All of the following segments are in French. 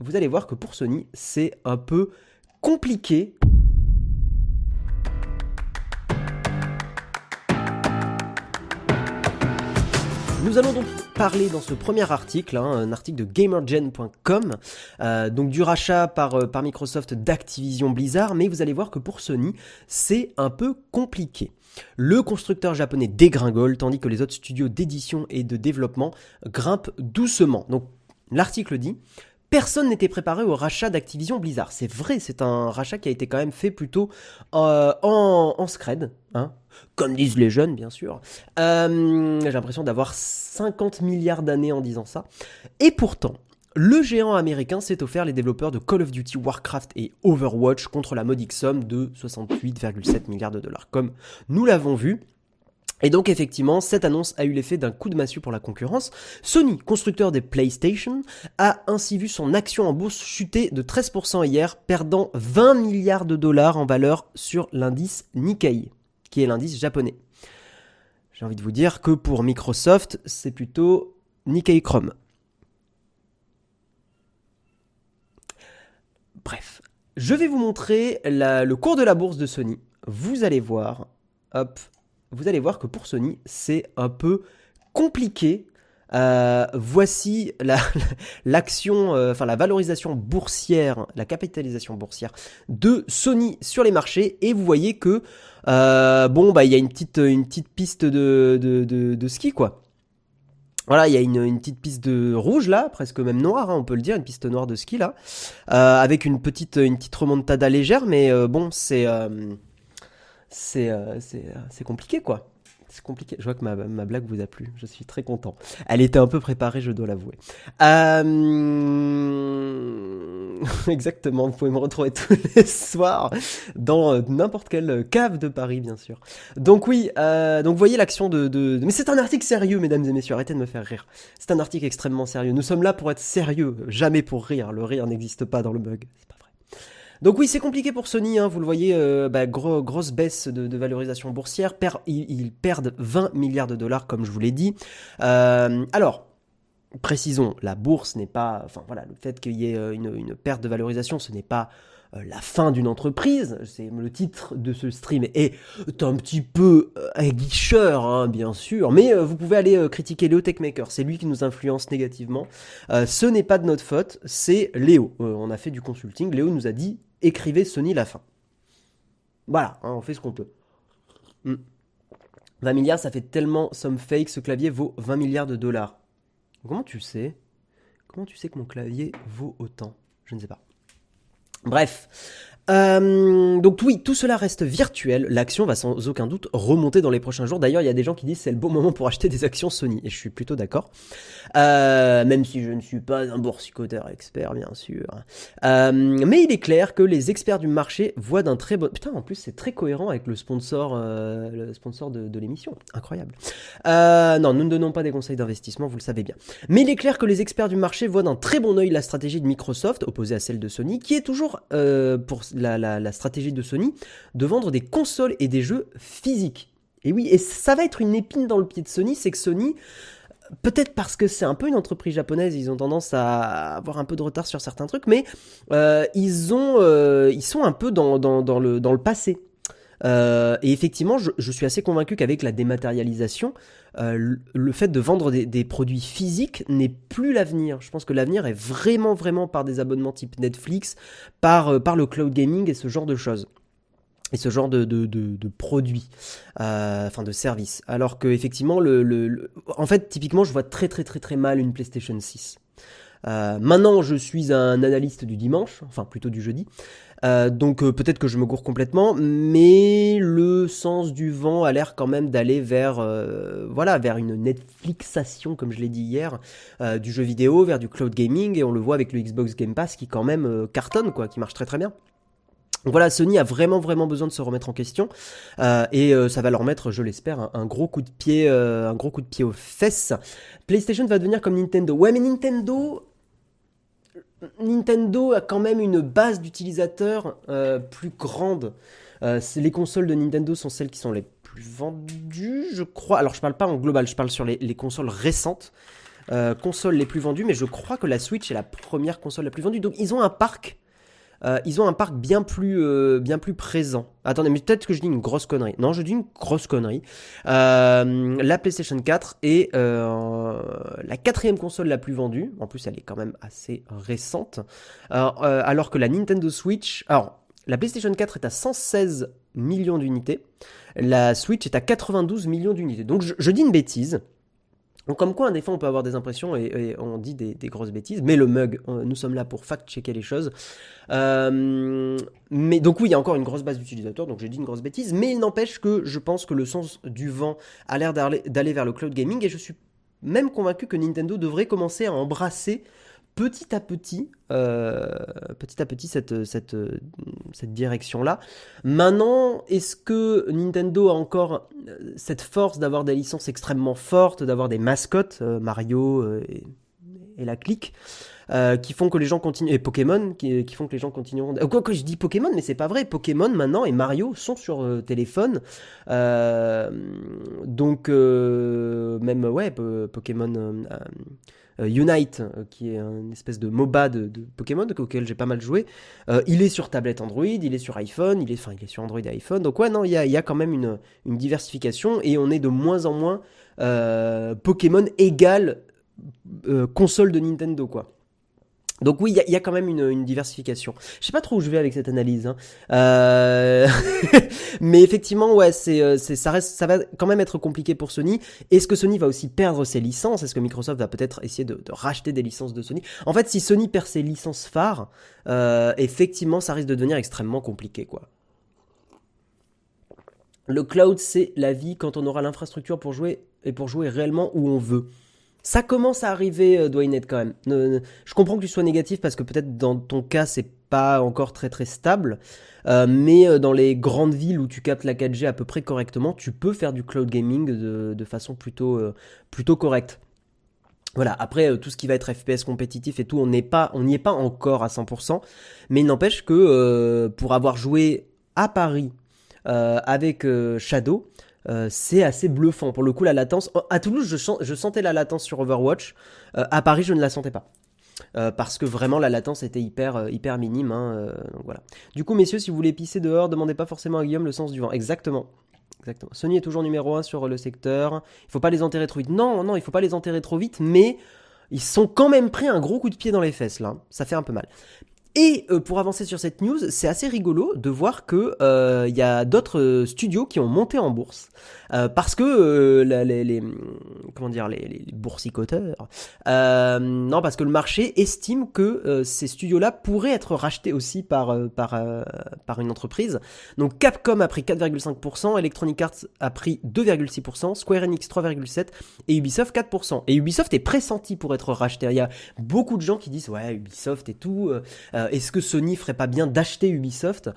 vous allez voir que pour Sony, c'est un peu compliqué Nous allons donc parler dans ce premier article, hein, un article de gamergen.com, euh, donc du rachat par, euh, par Microsoft d'Activision Blizzard, mais vous allez voir que pour Sony, c'est un peu compliqué. Le constructeur japonais dégringole, tandis que les autres studios d'édition et de développement grimpent doucement. Donc l'article dit Personne n'était préparé au rachat d'Activision Blizzard. C'est vrai, c'est un rachat qui a été quand même fait plutôt euh, en, scred, hein, comme disent les jeunes, bien sûr. Euh, j'ai l'impression d'avoir 50 milliards d'années en disant ça. Et pourtant, le géant américain s'est offert les développeurs de Call of Duty, Warcraft et Overwatch contre la modique somme de 68,7 milliards de dollars, comme nous l'avons vu. Et donc effectivement, cette annonce a eu l'effet d'un coup de massue pour la concurrence. Sony, constructeur des PlayStation, a ainsi vu son action en bourse chuter de 13% hier, perdant 20 milliards de dollars en valeur sur l'indice Nikkei, qui est l'indice japonais. J'ai envie de vous dire que pour Microsoft, c'est plutôt Nikkei Chrome. Bref, je vais vous montrer le cours de la bourse de Sony. Vous allez voir, hop, vous allez voir que pour Sony, c'est un peu compliqué. Euh, voici l'action, euh, enfin la valorisation boursière, la capitalisation boursière de Sony sur les marchés, et vous voyez que euh, bon bah il y a une petite piste de, ski quoi. Voilà, il y a une, petite piste de rouge là, presque même noire, hein, on peut le dire, une piste noire de ski là, avec une petite remontada légère, mais bon c'est c'est compliqué quoi. C'est compliqué. Je vois que ma, ma, blague vous a plu. Je suis très content. Elle était un peu préparée, je dois l'avouer. Euh... Exactement. Vous pouvez me retrouver tous les soirs dans euh, n'importe quelle cave de Paris, bien sûr. Donc oui. Euh, donc voyez l'action de, de, Mais c'est un article sérieux, mesdames et messieurs. Arrêtez de me faire rire. C'est un article extrêmement sérieux. Nous sommes là pour être sérieux, jamais pour rire. Le rire n'existe pas dans le bug. Donc oui, c'est compliqué pour Sony, hein, vous le voyez, euh, bah, grosse baisse de, valorisation boursière, ils, perdent 20 milliards de dollars comme je vous l'ai dit. Euh, alors, précisons, la bourse n'est pas, enfin voilà, le fait qu'il y ait euh, une, perte de valorisation, ce n'est pas la fin d'une entreprise. C'est le titre de ce stream est un petit peu aguicheur, hein, bien sûr, mais vous pouvez aller critiquer Léo Techmaker. C'est lui qui nous influence négativement. ce n'est pas de notre faute, c'est Léo. on a fait du consulting. Léo nous a dit écrivez Sony la fin. Voilà, hein, on fait ce qu'on peut. 20 hmm. milliards, ça fait tellement somme fake, ce clavier vaut 20 milliards de dollars. Comment tu sais? Comment tu sais que mon clavier vaut autant? Je ne sais pas. Bref, euh, donc oui, tout cela reste virtuel. L'action va sans aucun doute remonter dans les prochains jours. D'ailleurs, il y a des gens qui disent c'est le bon moment pour acheter des actions Sony, et je suis plutôt d'accord. Euh, même si je ne suis pas un boursicoteur expert, bien sûr. Euh, mais il est clair que les experts du marché voient d'un très bon. Putain, en plus, c'est très cohérent avec le sponsor, le sponsor de, de l'émission. Incroyable. non, nous ne donnons pas des conseils d'investissement, vous le savez bien. Mais il est clair que les experts du marché voient d'un très bon œil la stratégie de Microsoft opposée à celle de Sony, qui est toujours pour la, stratégie de Sony de vendre des consoles et des jeux physiques. Et oui, et ça va être une épine dans le pied de Sony, c'est que Sony, peut-être parce que c'est un peu une entreprise japonaise, ils ont tendance à avoir un peu de retard sur certains trucs, mais euh, ils, ont, euh, ils sont un peu dans, dans, le, dans le passé. Euh, et effectivement, je, suis assez convaincu qu'avec la dématérialisation, euh, le fait de vendre des, produits physiques n'est plus l'avenir. Je pense que l'avenir est vraiment, vraiment par des abonnements type Netflix, par, euh, le cloud gaming et ce genre de choses. Et ce genre de, produits, enfin de services. Alors que effectivement, le, le, en fait, typiquement, je vois très très très très mal une PlayStation 6. Maintenant, je suis un analyste du dimanche, enfin plutôt du jeudi, euh, donc euh, peut-être que je me gourre complètement, mais le sens du vent a l'air quand même d'aller vers, euh, voilà, vers une Netflixation, comme je l'ai dit hier, du jeu vidéo, vers du cloud gaming, et on le voit avec le Xbox Game Pass qui quand même cartonne, quoi, qui marche très très bien. Donc voilà, Sony a vraiment vraiment besoin de se remettre en question et ça va leur mettre, je l'espère, un, gros coup de pied, un gros coup de pied aux fesses. PlayStation va devenir comme Nintendo. Ouais, mais Nintendo, Nintendo a quand même une base d'utilisateurs euh, plus grande. Euh, les consoles de Nintendo sont celles qui sont les plus vendues, je crois. Alors je parle pas en global, je parle sur les, consoles récentes. euh, consoles les plus vendues, mais je crois que la Switch est la première console la plus vendue. Donc ils ont un parc euh, ils ont un parc bien plus, euh, bien plus présent. Attendez, mais peut-être que je dis une grosse connerie. Non, je dis une grosse connerie. Euh, la PlayStation 4 est la quatrième console la plus vendue. En plus, elle est quand même assez récente. alors que la Nintendo Switch... Alors, la PlayStation 4 est à 116 millions d'unités. La Switch est à 92 millions d'unités. Donc je dis une bêtise. Donc comme quoi, des fois, on peut avoir des impressions et, on dit des, grosses bêtises, mais le mug, nous sommes là pour fact-checker les choses. Euh, mais donc oui, il y a encore une grosse base d'utilisateurs, donc j'ai dit une grosse bêtise, mais il n'empêche que je pense que le sens du vent a l'air d'aller vers le cloud gaming, et je suis même convaincu que Nintendo devrait commencer à embrasser petit à petit, euh, petit à petit cette, cette, cette direction-là. Maintenant, est-ce que Nintendo a encore euh, cette force d'avoir des licences extrêmement fortes, d'avoir des mascottes, euh, Mario et, la clique, qui font que les gens continuent, et Pokémon, qui, font que les gens continueront. Quoi que je dis Pokémon, mais c'est pas vrai. Pokémon maintenant et Mario sont sur téléphone, donc même ouais, Pokémon euh, Unite, euh, qui est une espèce de MOBA de, Pokémon auquel j'ai pas mal joué. Euh, il est sur tablette Android, il est sur iPhone, il est, enfin, il est sur Android et iPhone. Donc ouais, non, il y a, quand même une, une, diversification et on est de moins en moins Pokémon égale console de Nintendo, quoi. Donc oui, il y, a quand même une, diversification. Je sais pas trop où je vais avec cette analyse, hein. euh... mais effectivement, ouais, c'est, euh, c'est, ça reste, ça va quand même être compliqué pour Sony. Est-ce que Sony va aussi perdre ses licences? Est-ce que Microsoft va peut-être essayer de, racheter des licences de Sony? En fait, si Sony perd ses licences phares, euh, effectivement, ça risque de devenir extrêmement compliqué, quoi. Le cloud, c'est la vie quand on aura l'infrastructure pour jouer et pour jouer réellement où on veut. Ça commence à arriver, euh, Dwayne quand même. je comprends que tu sois négatif parce que peut-être dans ton cas, c'est pas encore très très stable. Euh, mais euh, dans les grandes villes où tu captes la 4G à peu près correctement, tu peux faire du cloud gaming de, façon plutôt, plutôt correcte. Voilà, après tout ce qui va être FPS compétitif et tout, on n'est pas, on n'y est pas encore à 100%, mais il n'empêche que pour avoir joué à Paris avec Shadow, euh, c'est assez bluffant. Pour le coup, la latence. À Toulouse, je, sentais la latence sur Overwatch. Euh, à Paris, je ne la sentais pas. Euh, parce que vraiment la latence était hyper hyper minime. Hein, voilà. Du coup, messieurs, si vous voulez pisser dehors, demandez pas forcément à Guillaume le sens du vent. Exactement. Exactement. Sony est toujours numéro 1 sur le secteur. Il faut pas les enterrer trop vite. Non, non, il faut pas les enterrer trop vite, mais ils sont quand même pris un gros coup de pied dans les fesses là. Ça fait un peu mal. Et euh, pour avancer sur cette news, c'est assez rigolo de voir que il euh, y a d'autres studios qui ont monté en bourse euh, parce que les, comment dire les, les boursicoteurs non parce que le marché estime que ces studios-là pourraient être rachetés aussi par par par une entreprise. Donc Capcom a pris 4,5%, Electronic Arts a pris 2,6%, Square Enix 3,7% et Ubisoft 4%. Et Ubisoft est pressenti pour être racheté. Il y a beaucoup de gens qui disent ouais Ubisoft et tout. Euh, est-ce que Sony ferait pas bien d'acheter Ubisoft?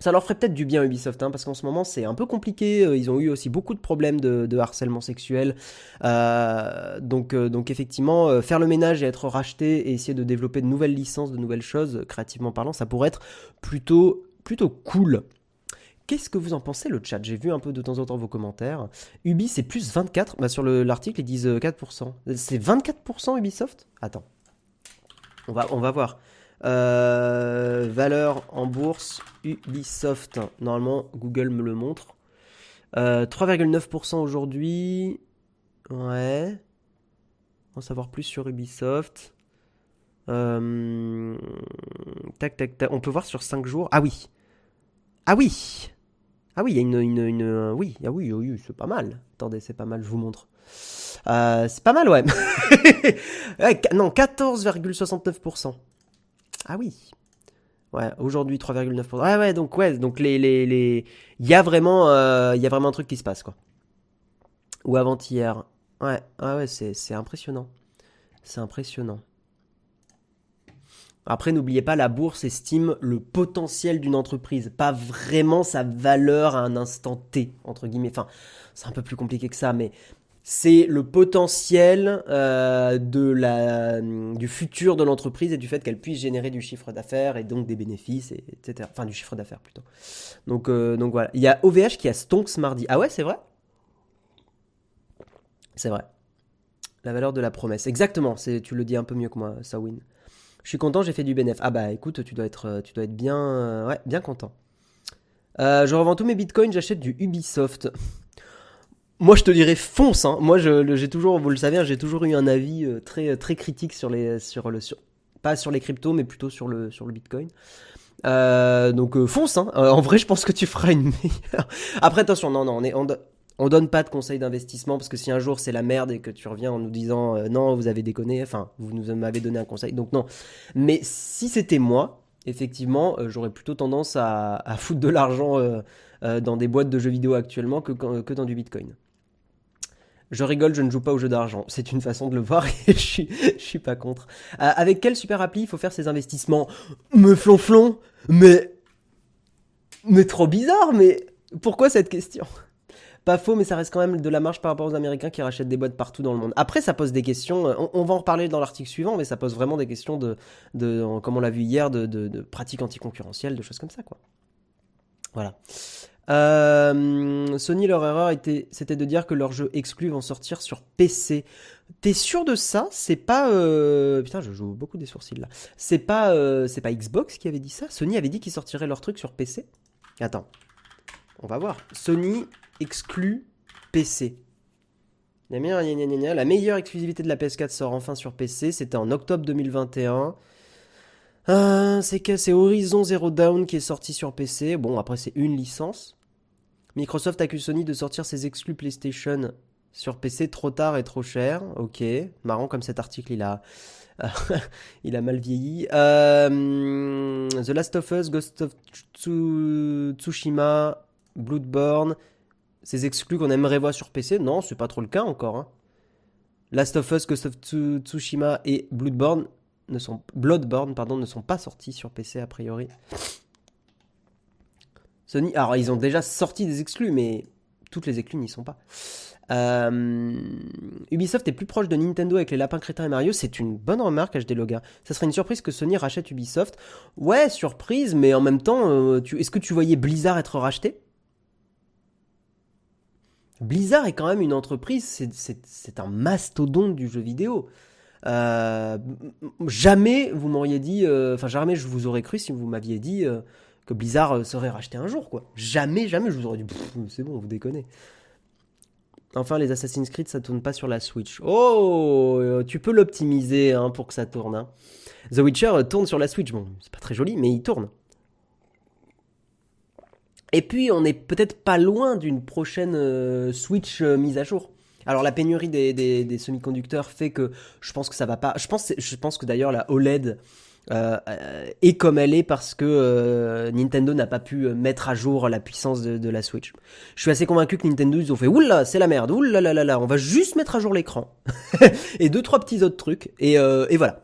Ça leur ferait peut-être du bien Ubisoft, hein, parce qu'en ce moment c'est un peu compliqué. Euh, ils ont eu aussi beaucoup de problèmes de, harcèlement sexuel. Euh, donc, effectivement, faire le ménage et être racheté et essayer de développer de nouvelles licences, de nouvelles choses, créativement parlant, ça pourrait être plutôt, plutôt cool. Qu'est-ce que vous en pensez le chat? J'ai vu un peu de temps en temps vos commentaires. Ubi c'est plus 24. Bah, sur l'article ils disent 4%. C'est 24% Ubisoft? Attends. On va, on va voir. Euh, valeur en bourse, Ubisoft. Normalement, Google me le montre. 3,9% euh, aujourd'hui. Ouais. Va savoir plus sur Ubisoft. Euh, tac, tac, tac. On peut voir sur 5 jours. Ah oui. Ah oui. Ah oui, il y a une, oui, ah oui, c'est pas mal. Attendez, c'est pas mal, je vous montre. c'est pas mal, ouais non, 14,69%. Ah oui. Ouais, aujourd'hui 3,9%. Ah ouais, donc ouais, donc les les les il y a vraiment euh, vraiment un truc qui se passe quoi. Ou avant-hier. Ouais, ah ouais, c'est c'est impressionnant. C'est impressionnant. Après, n'oubliez pas, la bourse estime le potentiel d'une entreprise, pas vraiment sa valeur à un instant T, entre guillemets. Enfin, c'est un peu plus compliqué que ça, mais c'est le potentiel euh, du futur de l'entreprise et du fait qu'elle puisse générer du chiffre d'affaires et donc des bénéfices, et, etc. Enfin, du chiffre d'affaires plutôt. Donc, euh, donc voilà. Il y a OVH qui a Stonks mardi. Ah ouais, c'est vrai? C'est vrai. La valeur de la promesse. Exactement, tu le dis un peu mieux que moi, Sawin. Je suis content, j'ai fait du bénéf. Ah bah écoute, tu dois être, être bien, content. Euh, je revends tous mes bitcoins, j'achète du Ubisoft. Moi, je te dirais fonce. Hein. Moi, j'ai toujours, vous le savez, hein, j'ai toujours eu un avis euh, très très critique sur les sur le pas sur les cryptos, mais plutôt sur le sur le Bitcoin. Euh, donc fonce. Hein. en vrai, je pense que tu feras une meilleure. Après, attention, non, non, on est on, on donne pas de conseils d'investissement parce que si un jour c'est la merde et que tu reviens en nous disant non, vous avez déconné, enfin, vous nous m'avez donné un conseil, donc non. Mais si c'était moi, effectivement, euh, j'aurais plutôt tendance à, foutre de l'argent euh, euh, dans des boîtes de jeux vidéo actuellement que, que dans du Bitcoin. Je rigole, je ne joue pas aux jeux d'argent. C'est une façon de le voir et je suis, suis pas contre. avec quelle super appli il faut faire ces investissements? Me flonflon Mais. Mais trop bizarre, mais. Pourquoi cette question? Pas faux, mais ça reste quand même de la marge par rapport aux Américains qui rachètent des boîtes partout dans le monde. Après, ça pose des questions. Euh, on, va en reparler dans l'article suivant, mais ça pose vraiment des questions de, de comme on l'a vu hier, de, de, pratiques anticoncurrentielles, de choses comme ça, quoi. Voilà. Euh, Sony, leur erreur était, c'était de dire que leurs jeux exclus vont sortir sur PC. T'es sûr de ça? C'est pas euh, putain, je joue beaucoup des sourcils là. C'est pas, c'est pas Xbox qui avait dit ça? Sony avait dit qu'ils sortiraient leurs trucs sur PC. Attends, on va voir. Sony exclut PC. La meilleure exclusivité de la PS4 sort enfin sur PC. C'était en octobre 2021. Euh, c'est que c'est Horizon Zero Dawn qui est sorti sur PC. Bon, après, c'est une licence. Microsoft accuse Sony de sortir ses exclus PlayStation sur PC trop tard et trop cher. Ok, marrant comme cet article, il a, il a mal vieilli. Euh, The Last of Us, Ghost of Tsushima, Bloodborne, ces exclus qu'on aimerait voir sur PC, non, c'est pas trop le cas encore. Hein. Last of Us, Ghost of Tsushima et Bloodborne ne sont, Bloodborne pardon, ne sont pas sortis sur PC a priori. Sony, alors ils ont déjà sorti des exclus, mais toutes les exclus n'y sont pas. Euh, Ubisoft est plus proche de Nintendo avec les lapins crétins et Mario, c'est une bonne remarque HD Loga. Ça serait une surprise que Sony rachète Ubisoft. Ouais, surprise, mais en même temps, euh, est-ce que tu voyais Blizzard être racheté? Blizzard est quand même une entreprise, c'est un mastodonte du jeu vidéo. Euh, jamais vous m'auriez dit, euh, enfin jamais je vous aurais cru si vous m'aviez dit euh, que Blizzard serait racheté un jour, quoi. Jamais, jamais je vous aurais dit, c'est bon, vous déconnez. Enfin, les Assassin's Creed, ça tourne pas sur la Switch. Oh, tu peux l'optimiser hein, pour que ça tourne. Hein. The Witcher tourne sur la Switch. Bon, c'est pas très joli, mais il tourne. Et puis, on est peut-être pas loin d'une prochaine Switch mise à jour. Alors la pénurie des, semi-conducteurs fait que je pense que ça va pas. Je pense, je pense que d'ailleurs la OLED euh, est comme elle est parce que Nintendo n'a pas pu mettre à jour la puissance de, la Switch. Je suis assez convaincu que Nintendo ils ont fait oula c'est la merde oula là là là on va juste mettre à jour l'écran et deux trois petits autres trucs et, et voilà.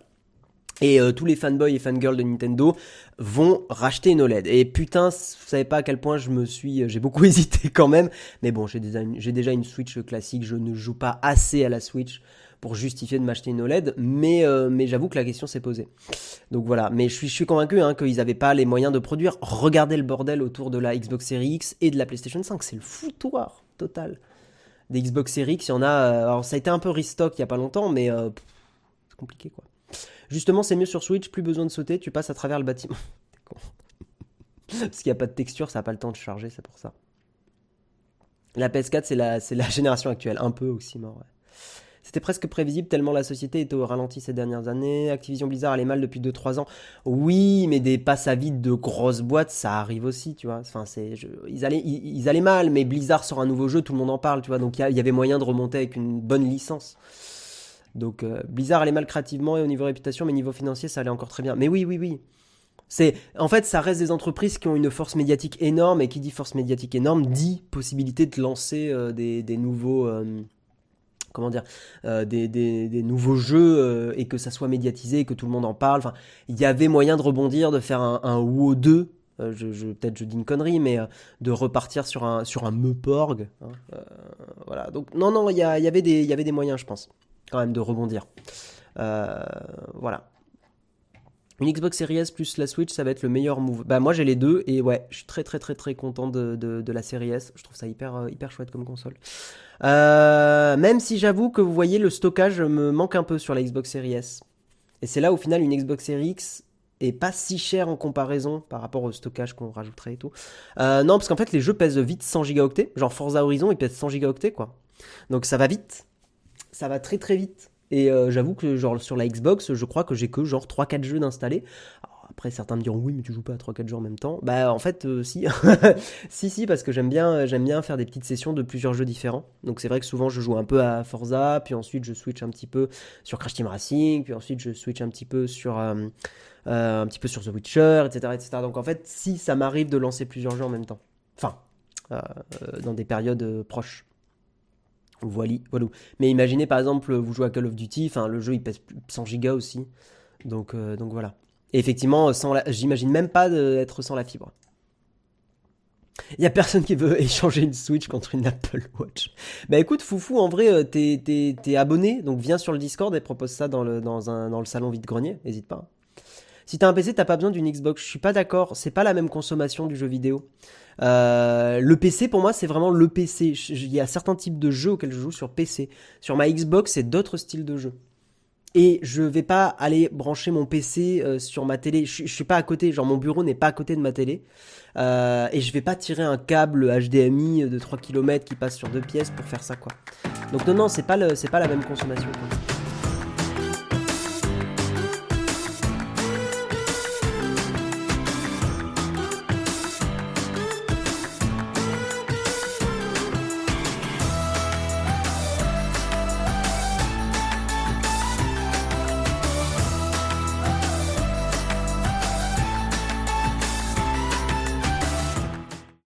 Et euh, tous les fanboys et fangirls de Nintendo vont racheter une OLED. Et putain, vous savez pas à quel point je me suis, euh, j'ai beaucoup hésité quand même. Mais bon, j'ai déjà, une, Switch classique. Je ne joue pas assez à la Switch pour justifier de m'acheter une OLED. Mais, euh, mais j'avoue que la question s'est posée. Donc voilà. Mais je suis, convaincu hein, qu'ils n'avaient pas les moyens de produire. Regardez le bordel autour de la Xbox Series X et de la PlayStation 5. C'est le foutoir total. Des Xbox Series X, il y en a. alors ça a été un peu restock il y a pas longtemps, mais c'est compliqué quoi. Justement, c'est mieux sur Switch, plus besoin de sauter, tu passes à travers le bâtiment. Parce qu'il n'y a pas de texture, ça n'a pas le temps de charger, c'est pour ça. La PS4, c'est la, c'est la génération actuelle, un peu aussi mort. C'était presque prévisible tellement la société était au ralenti ces dernières années. Activision Blizzard allait mal depuis 2-3 ans. Oui, mais des passes à vide de grosses boîtes, ça arrive aussi, tu vois. Enfin, c'est, ils, allaient, ils, allaient mal, mais Blizzard sort un nouveau jeu, tout le monde en parle, tu vois. Donc il y, avait moyen de remonter avec une bonne licence. Donc euh, Blizzard allait mal créativement et au niveau réputation, mais niveau financier, ça allait encore très bien. Mais oui, oui, oui. C'est en fait, ça reste des entreprises qui ont une force médiatique énorme et qui dit force médiatique énorme dit possibilité de lancer euh, des, nouveaux euh, comment dire des, nouveaux jeux et que ça soit médiatisé et que tout le monde en parle. Enfin, il y avait moyen de rebondir, de faire un, un WoW 2 je, peut-être je dis une connerie, mais de repartir sur un sur un Meuporg. Hein, voilà. Donc non non, il y, y avait des moyens, je pense quand même de rebondir. Euh, voilà. Une Xbox Series S plus la Switch, ça va être le meilleur move. Bah moi j'ai les deux et ouais, je suis très très très très content de, de, la Series S. Je trouve ça hyper euh, hyper chouette comme console. Euh, même si j'avoue que vous voyez le stockage me manque un peu sur la Xbox Series S. Et c'est là au final une Xbox Series X est pas si cher en comparaison par rapport au stockage qu'on rajouterait et tout. Non, parce qu'en fait les jeux pèsent vite 100 gigaoctets. Genre Forza Horizon il pèse 100 gigaoctets quoi. Donc ça va vite. Ça va très très vite. Et euh, j'avoue que genre sur la Xbox, je crois que j'ai que genre 3-4 jeux d'installer. Après, certains me diront oui, mais tu joues pas à 3-4 jeux en même temps. Bah, en fait, euh, si. si, si, parce que j'aime bien, j'aime bien faire des petites sessions de plusieurs jeux différents. Donc, c'est vrai que souvent, je joue un peu à Forza, puis ensuite, je switch un petit peu sur Crash Team Racing, puis ensuite, je switch un petit peu sur, euh, un petit peu sur The Witcher, etc., etc. Donc, en fait, si ça m'arrive de lancer plusieurs jeux en même temps. Enfin, dans des périodes proches. Voilà. Mais imaginez par exemple, vous jouez à Call of Duty, enfin le jeu il pèse 100 gigas aussi. Donc, euh, donc voilà. Et effectivement, j'imagine même pas d'être sans la fibre. Il y a personne qui veut échanger une Switch contre une Apple Watch. Bah écoute, Foufou, en vrai, euh, t'es, abonné, donc viens sur le Discord et propose ça dans le, dans le salon vide-grenier, n'hésite pas. Si t'as un PC, t'as pas besoin d'une Xbox. Je suis pas d'accord, c'est pas la même consommation du jeu vidéo. Euh, le PC, pour moi, c'est vraiment le PC. Il y a certains types de jeux auxquels je joue sur PC. Sur ma Xbox, c'est d'autres styles de jeux. Et je vais pas aller brancher mon PC euh, sur ma télé. Je, suis pas à côté, genre mon bureau n'est pas à côté de ma télé. Euh, et je vais pas tirer un câble HDMI de 3 km qui passe sur deux pièces pour faire ça, quoi. Donc non, non, c'est pas, la même consommation.